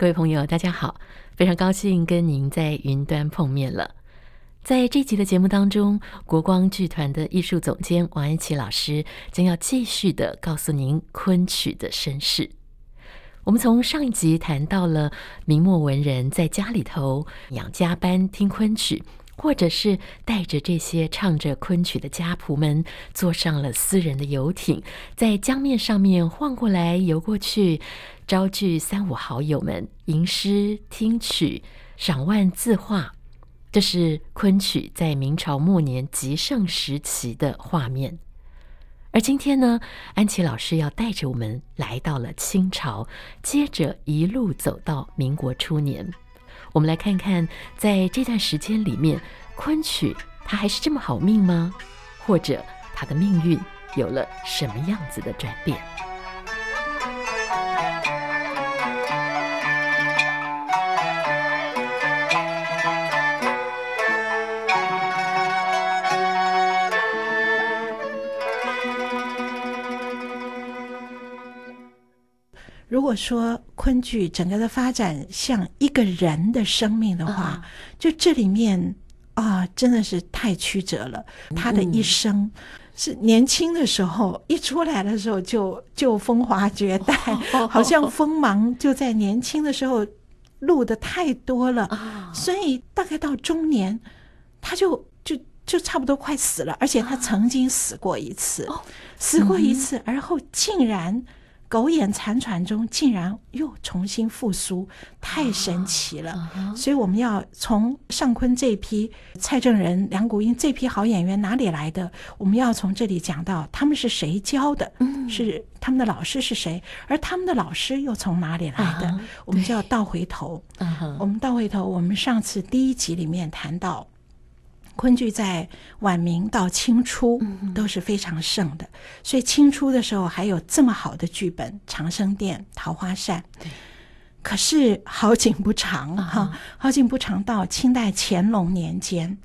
各位朋友，大家好，非常高兴跟您在云端碰面了。在这集的节目当中，国光剧团的艺术总监王安琪老师将要继续的告诉您昆曲的身世。我们从上一集谈到了明末文人在家里头养家班听昆曲，或者是带着这些唱着昆曲的家仆们，坐上了私人的游艇，在江面上面晃过来游过去。招聚三五好友们吟诗听曲赏玩字画，这是昆曲在明朝末年极盛时期的画面。而今天呢，安琪老师要带着我们来到了清朝，接着一路走到民国初年。我们来看看，在这段时间里面，昆曲它还是这么好命吗？或者它的命运有了什么样子的转变？如果说昆剧整个的发展像一个人的生命的话，就这里面啊，真的是太曲折了。他的一生是年轻的时候一出来的时候就就风华绝代，好像锋芒就在年轻的时候露的太多了，所以大概到中年他就就就差不多快死了，而且他曾经死过一次，死过一次，而后竟然。苟延残喘中，竟然又重新复苏，太神奇了！啊、所以我们要从尚昆这批蔡正仁、梁谷英这批好演员哪里来的？我们要从这里讲到他们是谁教的，嗯、是他们的老师是谁，而他们的老师又从哪里来的？啊、我们就要倒回头。啊、我们倒回头，我们上次第一集里面谈到。昆剧在晚明到清初都是非常盛的，所以清初的时候还有这么好的剧本，《长生殿》《桃花扇》。可是好景不长哈，好景不长，到清代乾隆年间，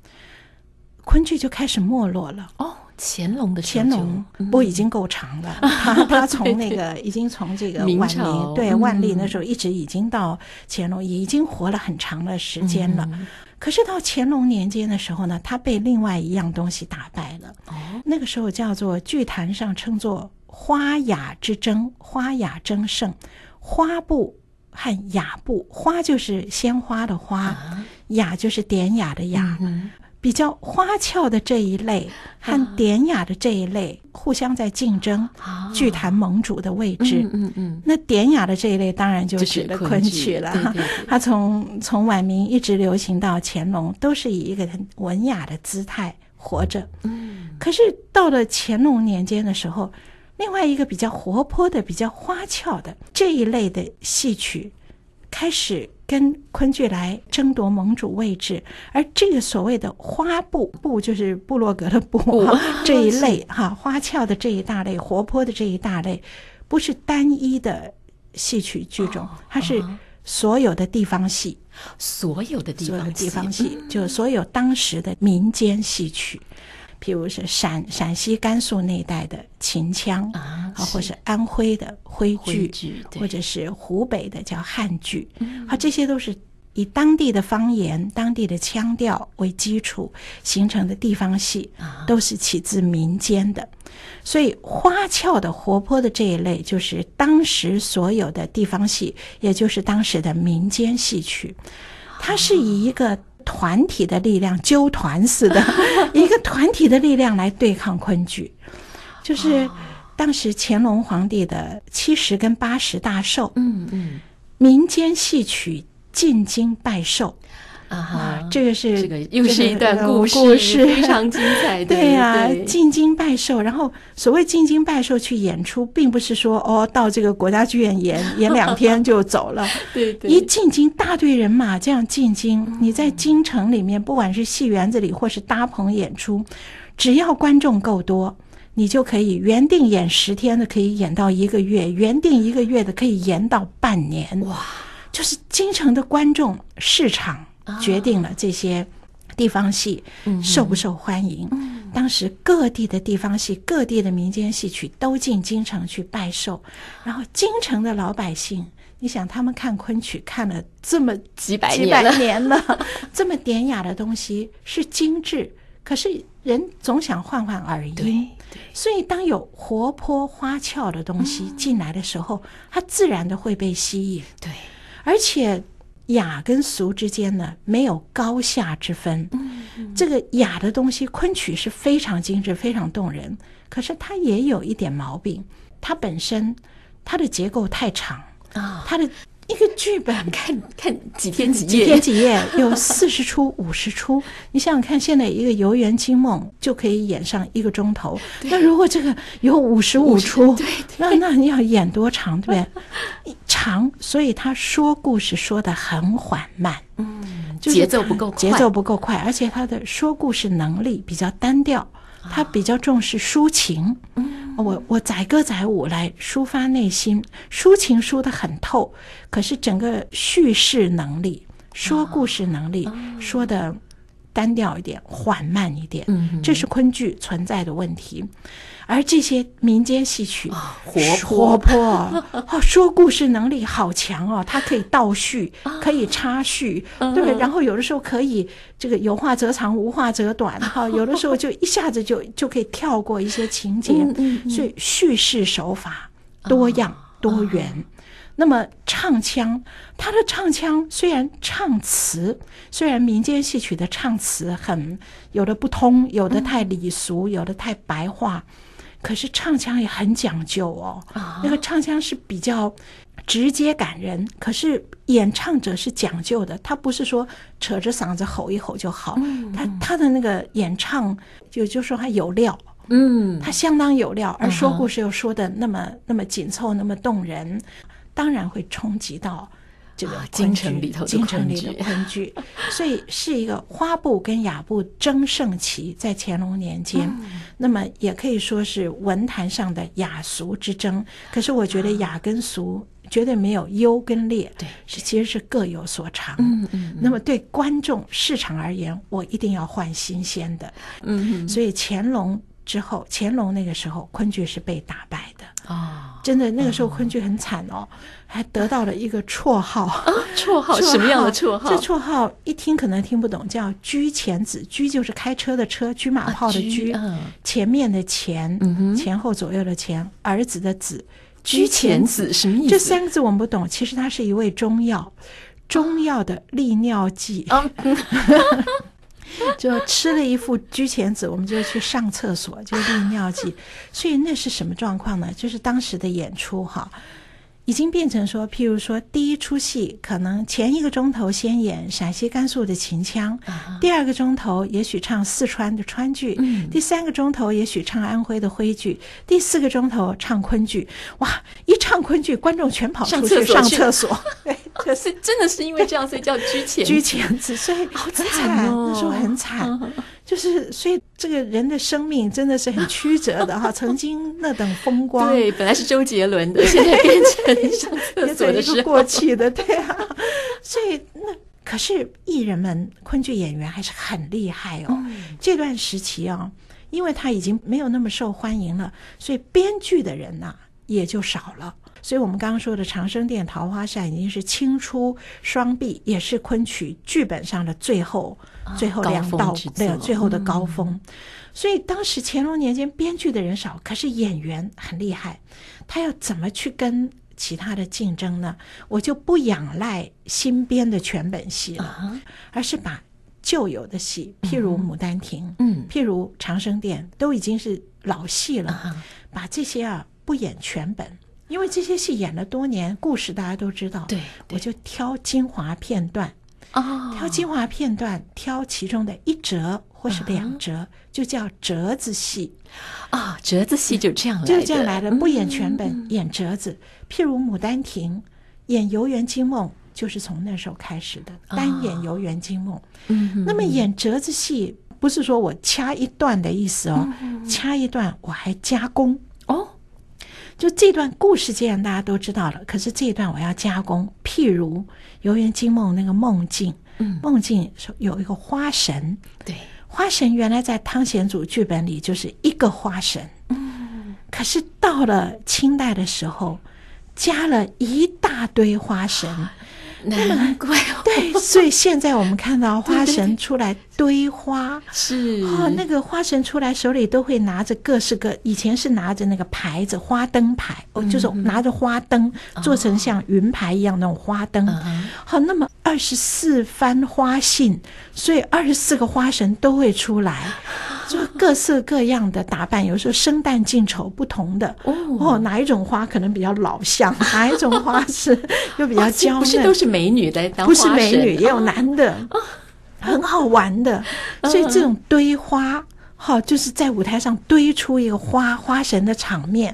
昆剧就开始没落了。哦，乾隆的乾隆不已经够长了，他 他从那个已经从这个万历对万历那时候一直已经到乾隆，已经活了很长的时间了。可是到乾隆年间的时候呢，他被另外一样东西打败了。哦，那个时候叫做剧坛上称作花雅之争，花雅争胜，花布和雅布，花就是鲜花的花，啊、雅就是典雅的雅。嗯比较花俏的这一类和典雅的这一类互相在竞争剧坛盟主的位置。嗯嗯嗯。那典雅的这一类当然就指的昆曲了。它从从晚明一直流行到乾隆，都是以一个很文雅的姿态活着。嗯。可是到了乾隆年间的时候，另外一个比较活泼的、比较花俏的这一类的戏曲开始。跟昆剧来争夺盟主位置，而这个所谓的花布布就是部落格的布这一类 哈，花俏的这一大类，活泼的这一大类，不是单一的戏曲剧种，它是所有的地方戏，所有的地方地方戏，就所有当时的民间戏曲。譬如是陕陕西、甘肃那一带的秦腔啊，或是安徽的徽剧，或者是湖北的叫汉剧，啊，这些都是以当地的方言、当地的腔调为基础形成的地方戏，都是起自民间的。所以花俏的、活泼的这一类，就是当时所有的地方戏，也就是当时的民间戏曲，它是以一个。团体的力量，纠团似的，一个团体的力量来对抗昆剧，就是当时乾隆皇帝的七十跟八十大寿，嗯嗯，民间戏曲进京拜寿。啊哈，这个是这个又是一段故事，故事非常精彩。对呀，进京拜寿，然后所谓进京拜寿去演出，并不是说哦，到这个国家剧院演 演两天就走了。对对，一进京，大队人马这样进京，你在京城里面，不管是戏园子里或是搭棚演出，只要观众够多，你就可以原定演十天的可以演到一个月，原定一个月的可以演到半年。哇，就是京城的观众市场。决定了这些地方戏受不受欢迎。当时各地的地方戏、各地的民间戏曲都进京城去拜寿，然后京城的老百姓你想，他们看昆曲看了这么几百几百年了，这么典雅的东西是精致，可是人总想换换耳音，所以当有活泼花俏的东西进来的时候，它自然的会被吸引。对，而且雅跟俗之间呢，没有高下之分。这个雅的东西，昆曲是非常精致、非常动人，可是它也有一点毛病，它本身它的结构太长。啊，它的一个剧本看看几天几夜，几天几夜有四十出、五十出。你想想看，现在一个《游园惊梦》就可以演上一个钟头。那如果这个有五十五出，对，那那你要演多长，对不对？长，所以他说故事说的很缓慢，嗯，节奏不够快，节奏不够快，而且他的说故事能力比较单调，他比较重视抒情。嗯。我我载歌载舞来抒发内心，抒情抒得很透，可是整个叙事能力、说故事能力说的单调一点、缓慢一点，这是昆剧存在的问题。而这些民间戏曲活泼。活泼。哦，说故事能力好强哦，它可以倒叙，可以插叙，对不对？然后有的时候可以这个有话则长，无话则短，哈，有的时候就一下子就就可以跳过一些情节，所以叙事手法多样多元。那么唱腔，他的唱腔虽然唱词，虽然民间戏曲的唱词很有的不通，有的太礼俗，有的太白话。可是唱腔也很讲究哦，那个唱腔是比较直接感人。可是演唱者是讲究的，他不是说扯着嗓子吼一吼就好。他他的那个演唱就就说他有料，嗯，他相当有料，而说故事又说的那么那么紧凑，那么动人，当然会冲击到。这个京城里头，京城里的昆剧，所以是一个花布跟雅布争盛期，在乾隆年间，那么也可以说是文坛上的雅俗之争。可是我觉得雅跟俗绝对没有优跟劣，对，是其实是各有所长。嗯嗯。那么对观众市场而言，我一定要换新鲜的。嗯。所以乾隆之后，乾隆那个时候，昆剧是被打败的。哦。真的，那个时候昆剧很惨哦。还得到了一个绰号啊，绰号 什么样的绰号？这绰号一听可能听不懂，叫“车前子”。车就是开车的车，车马炮的车，前面的前，前后左右的前，儿子的子，车前子什么意思？这三个字我们不懂，其实它是一味中药，中药的利尿剂。就吃了一副居前子，我们就去上厕所，就利尿剂。所以那是什么状况呢？就是当时的演出哈。已经变成说，譬如说，第一出戏可能前一个钟头先演陕西、甘肃的秦腔，第二个钟头也许唱四川的川剧，第三个钟头也许唱安徽的徽剧，第四个钟头唱昆剧。哇，一唱昆剧，观众全跑出去上厕所。对，就是真的是因为这样，所以叫居前居前子，所以好惨哦，那时候很惨。就是，所以这个人的生命真的是很曲折的哈。曾经那等风光，对，本来是周杰伦的，现在变成上厕所的是过气的，对啊。所以那可是艺人们，昆剧演员还是很厉害哦。嗯、这段时期啊，因为他已经没有那么受欢迎了，所以编剧的人呐、啊、也就少了。所以我们刚刚说的《长生殿》《桃花扇》已经是清初双璧，也是昆曲剧本上的最后。最后两道，对，最后的高峰。嗯、所以当时乾隆年间编剧的人少，可是演员很厉害。他要怎么去跟其他的竞争呢？我就不仰赖新编的全本戏了，啊、而是把旧有的戏，譬如《牡丹亭》，嗯，譬如《长生殿》，都已经是老戏了，啊、把这些啊不演全本，因为这些戏演了多年，故事大家都知道，对，对我就挑精华片段。哦，挑精华片段，挑其中的一折或是两折，嗯、就叫折子戏啊、哦。折子戏就这样来的，就这样来的，不演全本，嗯、演折子。譬如《牡丹亭》，演《游园惊梦》，就是从那时候开始的，单演《游园惊梦》。嗯，那么演折子戏，不是说我掐一段的意思哦，嗯、掐一段我还加工哦。就这段故事，既然大家都知道了，可是这一段我要加工。譬如《游园惊梦》那个梦境，嗯，梦境有一个花神，对，花神原来在汤显祖剧本里就是一个花神，嗯，可是到了清代的时候，加了一大堆花神。难怪哦，对，所以现在我们看到花神出来堆花，是。哦，那个花神出来手里都会拿着各式各，以前是拿着那个牌子，花灯牌，哦，就是拿着花灯做成像云牌一样那种花灯，好，那么二十四番花信，所以二十四个花神都会出来。就各色各样的打扮，有时候生旦净丑不同的。哦，哦，哪一种花可能比较老相，哪一种花是又比较娇嫩，不是都是美女来当花神，不是美女也有男的，哦、很好玩的。所以这种堆花，哈、哦，就是在舞台上堆出一个花花神的场面，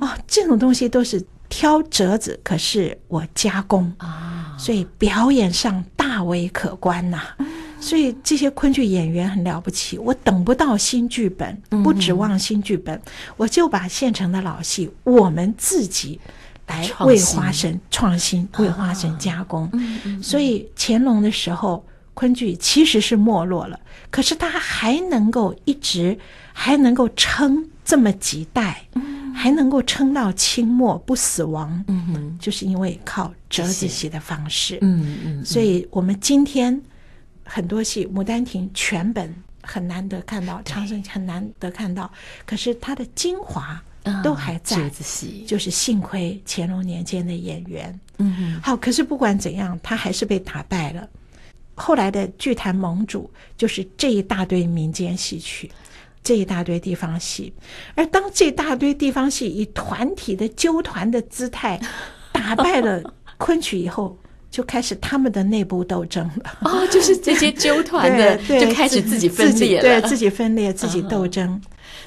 哦，这种东西都是挑折子，可是我加工。啊，所以表演上大为可观呐、啊。所以这些昆剧演员很了不起，我等不到新剧本，不指望新剧本，嗯、我就把现成的老戏，我们自己来为花神创新，为花神加工。啊、所以乾隆的时候，昆剧其实是没落了，可是他还能够一直还能够撑这么几代，嗯、还能够撑到清末不死亡，嗯哼，就是因为靠折子戏的方式。嗯嗯，所以我们今天。很多戏《牡丹亭》全本很难得看到，长生很难得看到，可是它的精华都还在。折子戏就是幸亏乾隆年间的演员，嗯哼，好。可是不管怎样，他还是被打败了。后来的剧坛盟主就是这一大堆民间戏曲，这一大堆地方戏。而当这一大堆地方戏以团体的纠团的姿态打败了昆曲以后。就开始他们的内部斗争了哦，就是这些纠 团的就开始自己分裂了，对自己分裂，自己斗争。哦、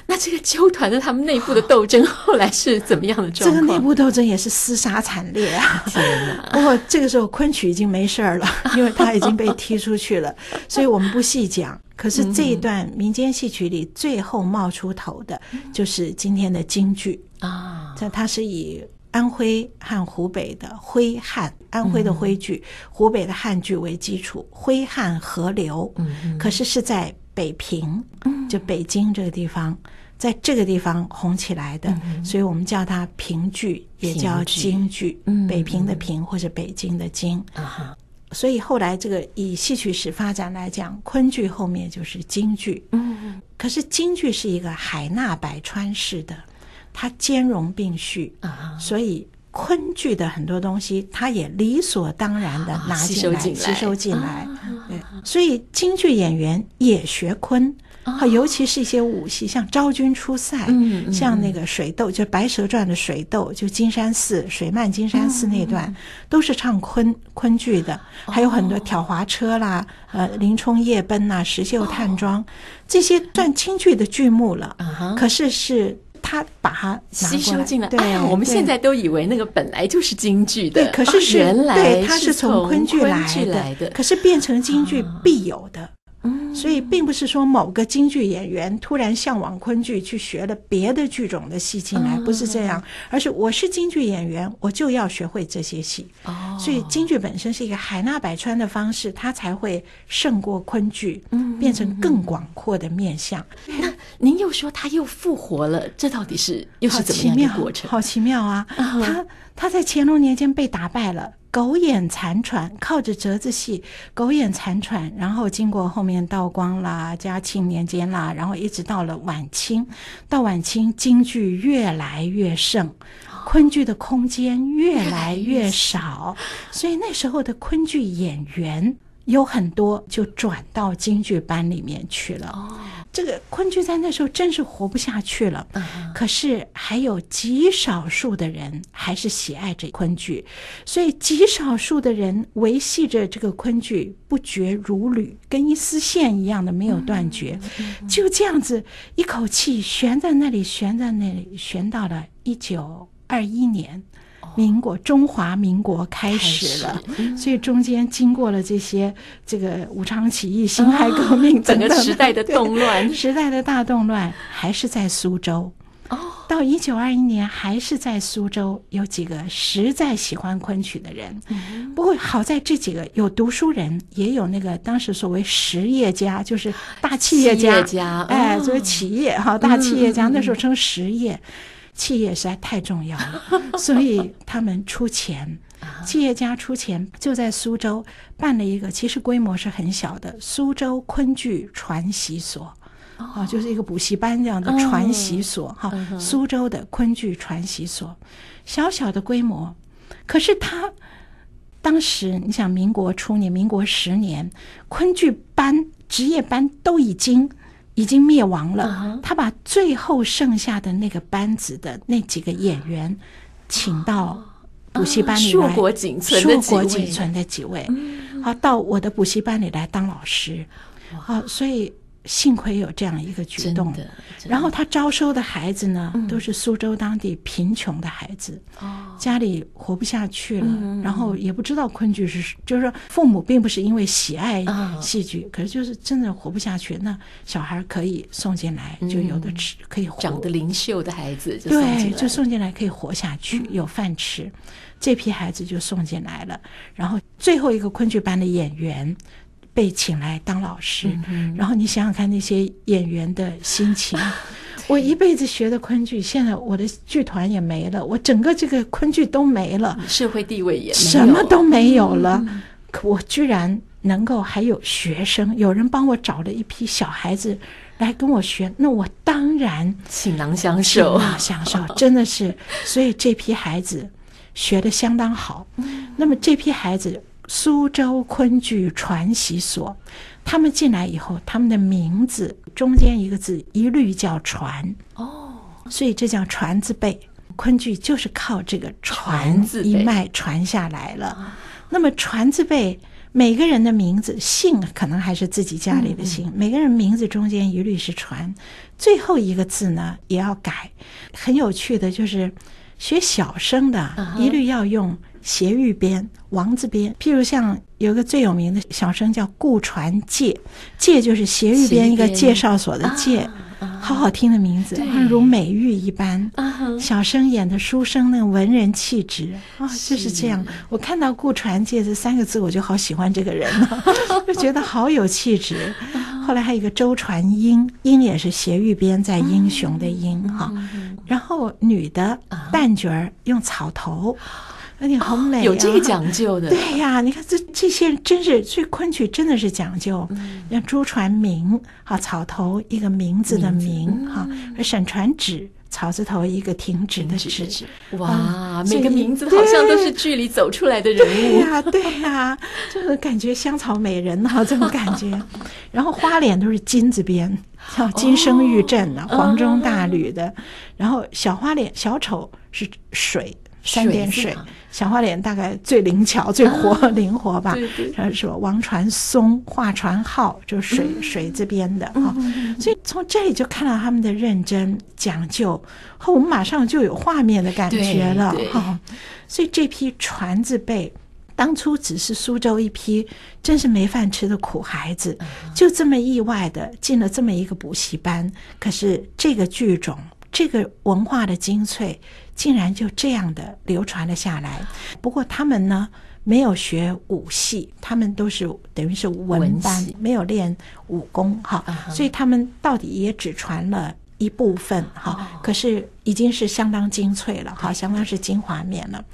那这个纠团的他们内部的斗争 后来是怎么样的状况？这个内部斗争也是厮杀惨烈啊！天哪！不过这个时候昆曲已经没事儿了，因为他已经被踢出去了，所以我们不细讲。可是这一段民间戏曲里最后冒出头的，就是今天的京剧啊，这它是以。安徽和湖北的徽汉，安徽的徽剧，湖北的汉剧为基础，徽汉合流。嗯可是是在北平，就北京这个地方，在这个地方红起来的，所以我们叫它平剧，也叫京剧。北平的平或者北京的京啊。所以后来这个以戏曲史发展来讲，昆剧后面就是京剧。嗯可是京剧是一个海纳百川式的。它兼容并蓄啊，所以昆剧的很多东西，它也理所当然的拿进来，吸收进来。对，所以京剧演员也学昆，尤其是一些武戏，像《昭君出塞》，像那个水斗，就《白蛇传》的水斗，就金山寺水漫金山寺那段，都是唱昆昆剧的。还有很多挑滑车啦，呃，林冲夜奔呐，石秀探庄，这些算京剧的剧目了。可是是。他把它吸收进来，对、哎，我们现在都以为那个本来就是京剧的，对，可是，是、哦、原来对，它是从昆剧来的，可是变成京剧必有的。啊所以并不是说某个京剧演员突然向往昆剧去学了别的剧种的戏进来，不是这样，而是我是京剧演员，我就要学会这些戏。哦，所以京剧本身是一个海纳百川的方式，它才会胜过昆剧，变成更广阔的面向。那 您又说他又复活了，这到底是又是怎么样的过程？好奇妙啊！他他在乾隆年间被打败了。苟延残喘，靠着折子戏苟延残喘，然后经过后面道光啦、嘉庆年间啦，然后一直到了晚清，到晚清京剧越来越盛，昆剧的空间越来越少，所以那时候的昆剧演员。有很多就转到京剧班里面去了。哦，这个昆剧在那时候真是活不下去了。嗯，可是还有极少数的人还是喜爱这昆剧，所以极少数的人维系着这个昆剧不绝如缕，跟一丝线一样的没有断绝。就这样子一口气悬在那里，悬在那里，悬到了一九二一年。民国，中华民国开始了，所以中间经过了这些这个武昌起义、辛亥革命 等等、哦、整个时代的动乱，时代的大动乱还是在苏州。哦，到一九二一年还是在苏州，有几个实在喜欢昆曲的人。嗯、不过好在这几个有读书人，也有那个当时所谓实业家，就是大企业家。企业家，哎，作为企业哈，大企业家、嗯、那时候称实业。企业实在太重要了，所以他们出钱，企业家出钱，就在苏州办了一个，其实规模是很小的苏州昆剧传习所，啊，就是一个补习班这样的传习所，哈，苏州的昆剧传习所，小小的规模，可是他当时你想，民国初年，民国十年，昆剧班职业班都已经。已经灭亡了。他把最后剩下的那个班子的那几个演员，请到补习班里来，硕果仅存的几位，好，到我的补习班里来当老师。好，所以。幸亏有这样一个举动，然后他招收的孩子呢，都是苏州当地贫穷的孩子，家里活不下去了，然后也不知道昆剧是，就是说父母并不是因为喜爱戏剧，可是就是真的活不下去，那小孩可以送进来，就有的吃，可以活。长得灵秀的孩子，对，就送进来可以活下去，有饭吃，这批孩子就送进来了，然后最后一个昆剧班的演员。被请来当老师，然后你想想看那些演员的心情。我一辈子学的昆剧，现在我的剧团也没了，我整个这个昆剧都没了，社会地位也什么都没有了。可我居然能够还有学生，有人帮我找了一批小孩子来跟我学，那我当然倾囊相授，倾囊相授，真的是。所以这批孩子学的相当好。那么这批孩子。苏州昆剧传习所，他们进来以后，他们的名字中间一个字一律叫“传”哦，所以这叫“传字辈”。昆剧就是靠这个“传”字一脉传下来了。那么“传字辈”，每个人的名字姓可能还是自己家里的姓，每个人名字中间一律是“传”，最后一个字呢也要改。很有趣的就是学小生的，一律要用。斜玉边、王字边，譬如像有个最有名的小生叫顾传介，介就是斜玉边一个介绍所的介，好好听的名字，如美玉一般。小生演的书生那个文人气质啊，就是这样。我看到顾传介这三个字，我就好喜欢这个人了，就觉得好有气质。后来还有一个周传英，英也是斜玉边在英雄的英哈。然后女的旦角儿用草头。而且好美，有这个讲究的。对呀，你看这这些真是，所以昆曲真的是讲究。像朱传明，哈草头一个名字的名，哈；而沈传芷，草字头一个停止的止。哇，每个名字好像都是剧里走出来的人物。对呀，对呀，就是感觉香草美人哈，这种感觉。然后花脸都是金字边，像金生玉振的黄钟大吕的。然后小花脸小丑是水。三点水，小花脸大概最灵巧、最活灵活吧。然后说王传松、华传浩，就水水这边的哈。所以从这里就看到他们的认真讲究，和我们马上就有画面的感觉了哈。所以这批传字辈，当初只是苏州一批真是没饭吃的苦孩子，就这么意外的进了这么一个补习班。可是这个剧种，这个文化的精粹。竟然就这样的流传了下来。不过他们呢，没有学武戏，他们都是等于是文班，没有练武功哈。所以他们到底也只传了一部分哈。可是已经是相当精粹了哈，相当是精华面了。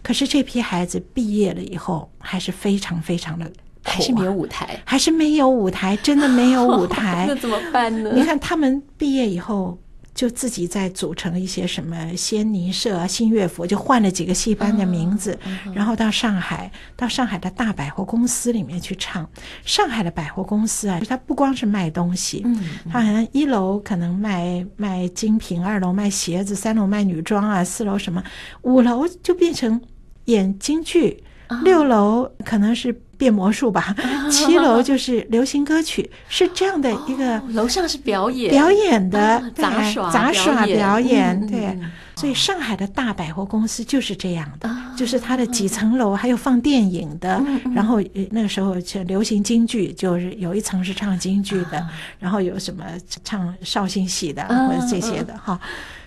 可是这批孩子毕业了以后，还是非常非常的还是没有舞台，还是没有舞台，真的没有舞台。那怎么办呢？你看他们毕业以后。就自己在组成一些什么仙尼社啊、新乐府，就换了几个戏班的名字，然后到上海，到上海的大百货公司里面去唱。上海的百货公司啊，它不光是卖东西，它好像一楼可能卖卖精品，二楼卖鞋子，三楼卖女装啊，四楼什么，五楼就变成演京剧，六楼可能是。变魔术吧，七楼就是流行歌曲，是这样的一个。楼上是表演表演的杂耍杂耍表演，对。所以上海的大百货公司就是这样的，就是它的几层楼还有放电影的，然后那个时候就流行京剧，就是有一层是唱京剧的，然后有什么唱绍兴戏的或者这些的哈。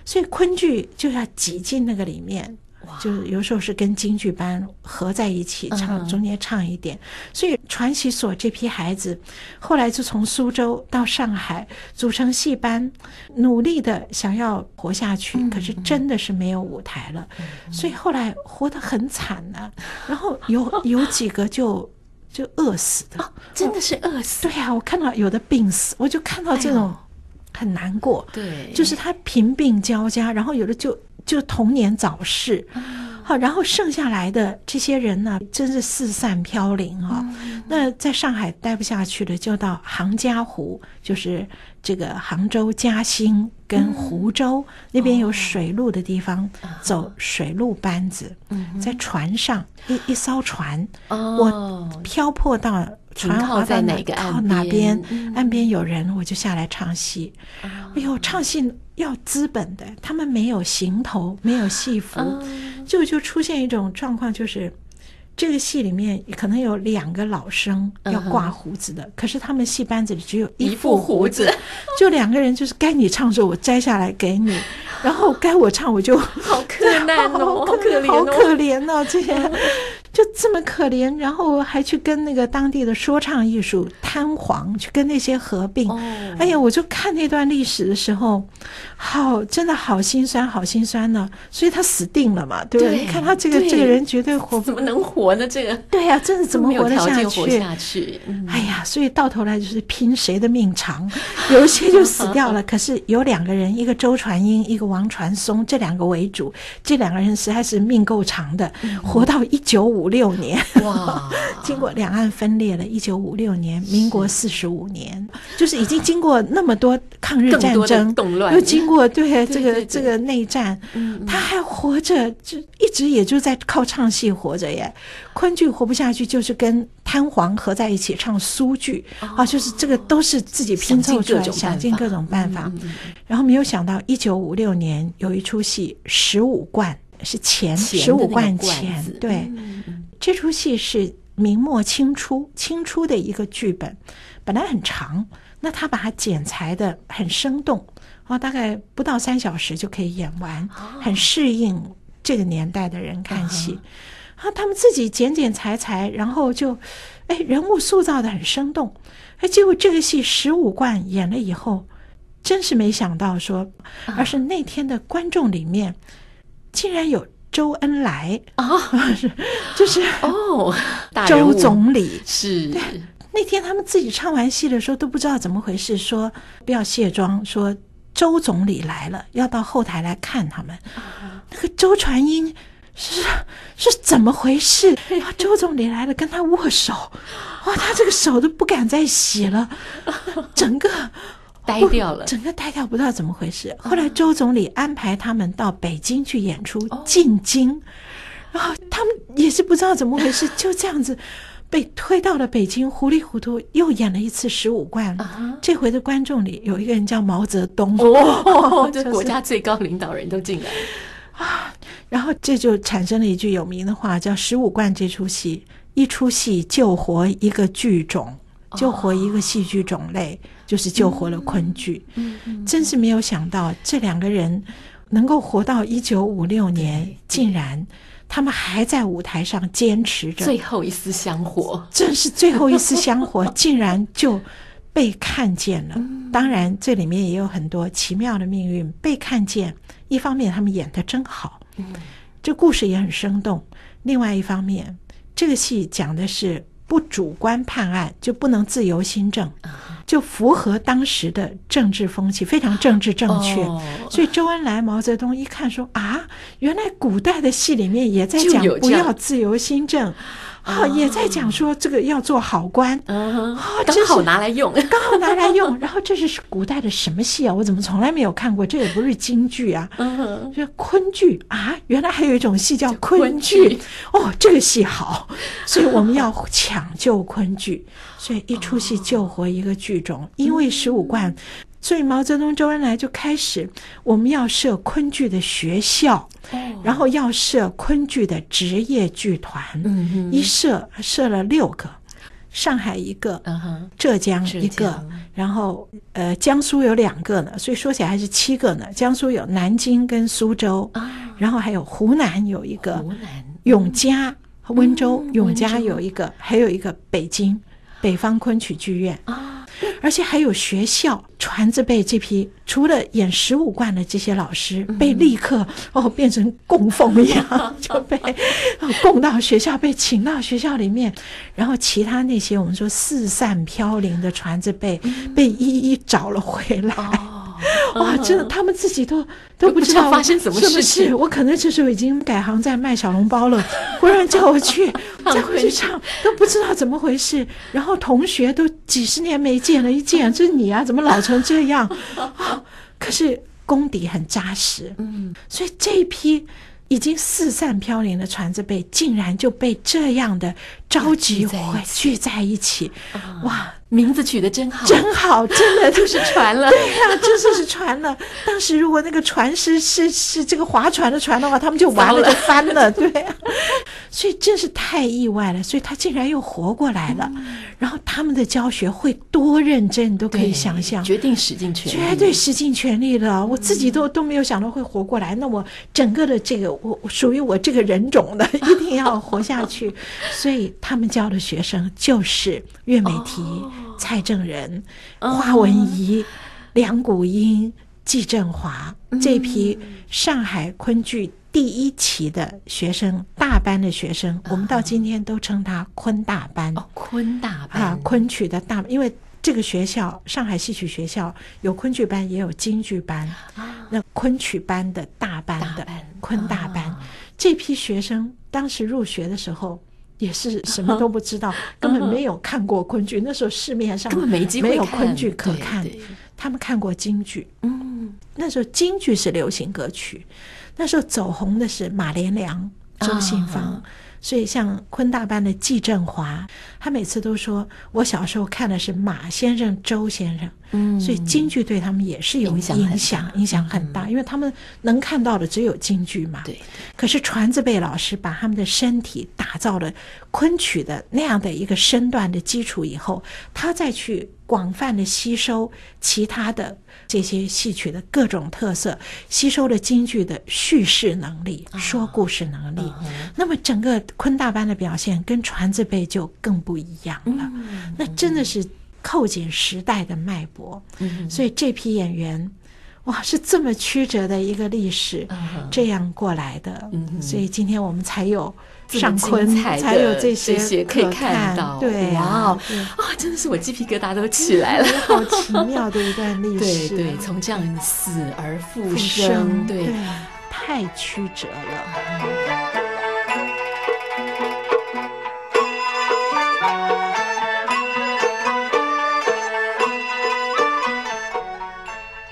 所以昆剧就要挤进那个里面。就是有时候是跟京剧班合在一起唱，中间唱一点。所以传习所这批孩子后来就从苏州到上海组成戏班，努力的想要活下去，可是真的是没有舞台了，所以后来活得很惨呢。然后有有几个就就饿死的，真的是饿死。对呀，我看到有的病死，我就看到这种很难过。对，就是他贫病交加，然后有的就。就童年早逝，好，然后剩下来的这些人呢，真是四散飘零啊。那在上海待不下去了，就到杭嘉湖，就是这个杭州、嘉兴跟湖州那边有水路的地方，走水路班子，在船上一一艘船，我漂泊到船靠在哪个岸哪边，岸边有人，我就下来唱戏。哎呦，唱戏。要资本的，他们没有行头，没有戏服，就就出现一种状况，就是这个戏里面可能有两个老生要挂胡子的，可是他们戏班子里只有一副胡子，就两个人，就是该你唱的时候我摘下来给你，然后该我唱我就 好可怜哦，好可怜，好可怜哦，这些。就这么可怜，然后还去跟那个当地的说唱艺术摊黄，去跟那些合并。Oh. 哎呀，我就看那段历史的时候，好，真的好心酸，好心酸呢。所以他死定了嘛，对不对？对，你看他这个这个人绝对活，怎么能活呢？这个对呀、啊，真的怎么活得下去？活下去。哎呀，所以到头来就是拼谁的命长，有一些就死掉了。可是有两个人，一个周传英，一个王传松，这两个为主，这两个人实在是命够长的，活到一九五。五六年哇，经过两岸分裂了，一九五六年，民国四十五年，就是已经经过那么多抗日战争动乱，又经过对这个这个内战，嗯，他还活着，就一直也就在靠唱戏活着耶。昆剧活不下去，就是跟贪黄合在一起唱苏剧，哦，啊，就是这个都是自己拼凑出来，想尽各种办法，然后没有想到一九五六年有一出戏《十五贯》。是钱十五贯钱，对，嗯、这出戏是明末清初清初的一个剧本，本来很长，那他把它剪裁的很生动，哦，大概不到三小时就可以演完，很适应这个年代的人看戏。啊，他们自己剪剪裁裁，然后就，哎，人物塑造的很生动，哎，结果这个戏十五贯演了以后，真是没想到说，而是那天的观众里面。竟然有周恩来啊、哦，就是哦，周总理是。对，那天他们自己唱完戏的时候都不知道怎么回事，说不要卸妆，说周总理来了，要到后台来看他们。啊、那个周传英是是怎么回事？啊，周总理来了，跟他握手，哇，他这个手都不敢再洗了，整个。呆掉了，整个呆掉，不知道怎么回事。后来周总理安排他们到北京去演出进京，然后他们也是不知道怎么回事，就这样子被推到了北京，糊里糊涂又演了一次十五贯。这回的观众里有一个人叫毛泽东，哦，这国家最高领导人都进来。啊。然后这就产生了一句有名的话，叫“十五贯”这出戏，一出戏救活一个剧种，救活一个戏剧种类。就是救活了昆剧，嗯嗯嗯，真是没有想到这两个人能够活到一九五六年，竟然他们还在舞台上坚持着最后一丝香火，真是最后一丝香火，竟然就被看见了。当然，这里面也有很多奇妙的命运被看见。一方面，他们演的真好，这故事也很生动；另外一方面，这个戏讲的是。不主观判案，就不能自由新政，就符合当时的政治风气，非常政治正确。所以周恩来、毛泽东一看说啊，原来古代的戏里面也在讲不要自由心证。啊，也在讲说这个要做好官，哦，刚好拿来用，刚好拿来用。然后这是古代的什么戏啊？我怎么从来没有看过？这也不是京剧啊，这昆剧啊，原来还有一种戏叫昆剧。哦，这个戏好，所以我们要抢救昆剧，所以一出戏救活一个剧种，因为十五贯。所以毛泽东、周恩来就开始，我们要设昆剧的学校，然后要设昆剧的职业剧团，一设设了六个，上海一个，浙江一个，然后呃江苏有两个呢，所以说起来还是七个呢。江苏有南京跟苏州，然后还有湖南有一个，湖南。永嘉、温州、嗯、永嘉有一个，还有一个北京北方昆曲剧院啊。而且还有学校传字辈这批，除了演十五贯的这些老师，被立刻哦变成供奉一样，就被供到学校，被请到学校里面。然后其他那些我们说四散飘零的传字辈，被一一找了回来。哇，真的，他们自己都都不知道发生什么事情。我可能这时候已经改行在卖小笼包了，忽然叫我去 再回去唱，都不知道怎么回事。然后同学都几十年没见了，一见这是你啊，怎么老成这样 啊？可是功底很扎实，嗯，所以这一批。已经四散飘零的传字辈，竟然就被这样的召集会聚在一起，哇！名字取得真好，真好，真的 就是船了。对呀、啊，真是是传了。当时如果那个船是是是这个划船的船的话，他们就完了，就翻了。对、啊，所以真是太意外了。所以他竟然又活过来了。嗯、然后他们的教学会多认真，你都可以想象。决定使尽全力，绝对使尽全力了。我自己都都没有想到会活过来。那我整个的这个我属于我这个人种的，一定要活下去。所以他们教的学生就是岳美缇。哦蔡正仁、花文怡、梁谷英、季振华这批上海昆剧第一期的学生，大班的学生，我们到今天都称他昆大班。哦，昆大班。啊，昆曲的大，因为这个学校上海戏曲学校有昆剧班，也有京剧班。啊。那昆曲班的大班的昆大班，这批学生当时入学的时候。也是什么都不知道，根本没有看过昆剧。那时候市面上根本没机会没有昆剧可看。他们看过京剧，嗯，那时候京剧是流行歌曲，那时候走红的是马连良、周信芳。所以，像昆大班的季振华，他每次都说：“我小时候看的是马先生、周先生。”嗯，所以京剧对他们也是有影响，影响影响很大，因为他们能看到的只有京剧嘛。对。可是传字辈老师把他们的身体打造了昆曲的那样的一个身段的基础以后，他再去广泛的吸收其他的这些戏曲的各种特色，吸收了京剧的叙事能力、说故事能力。那么整个昆大班的表现跟传字辈就更不一样了。那真的是。扣紧时代的脉搏，所以这批演员，哇，是这么曲折的一个历史，这样过来的，所以今天我们才有上昆，才有这些可以看到，对啊，啊，真的是我鸡皮疙瘩都起来了，好奇妙的一段历史，对对，从这样死而复生，对，太曲折了。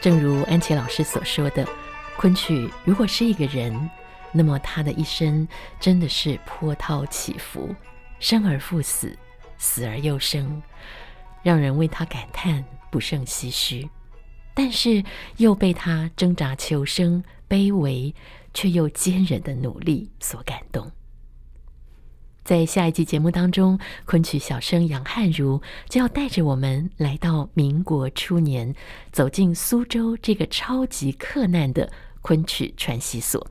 正如安琪老师所说的，昆曲如果是一个人，那么他的一生真的是波涛起伏，生而复死，死而又生，让人为他感叹不胜唏嘘，但是又被他挣扎求生、卑微却又坚韧的努力所感动。在下一集节目当中，昆曲小生杨汉如就要带着我们来到民国初年，走进苏州这个超级克难的昆曲传习所。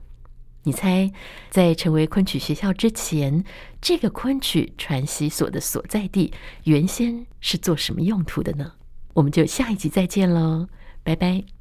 你猜，在成为昆曲学校之前，这个昆曲传习所的所在地原先是做什么用途的呢？我们就下一集再见喽，拜拜。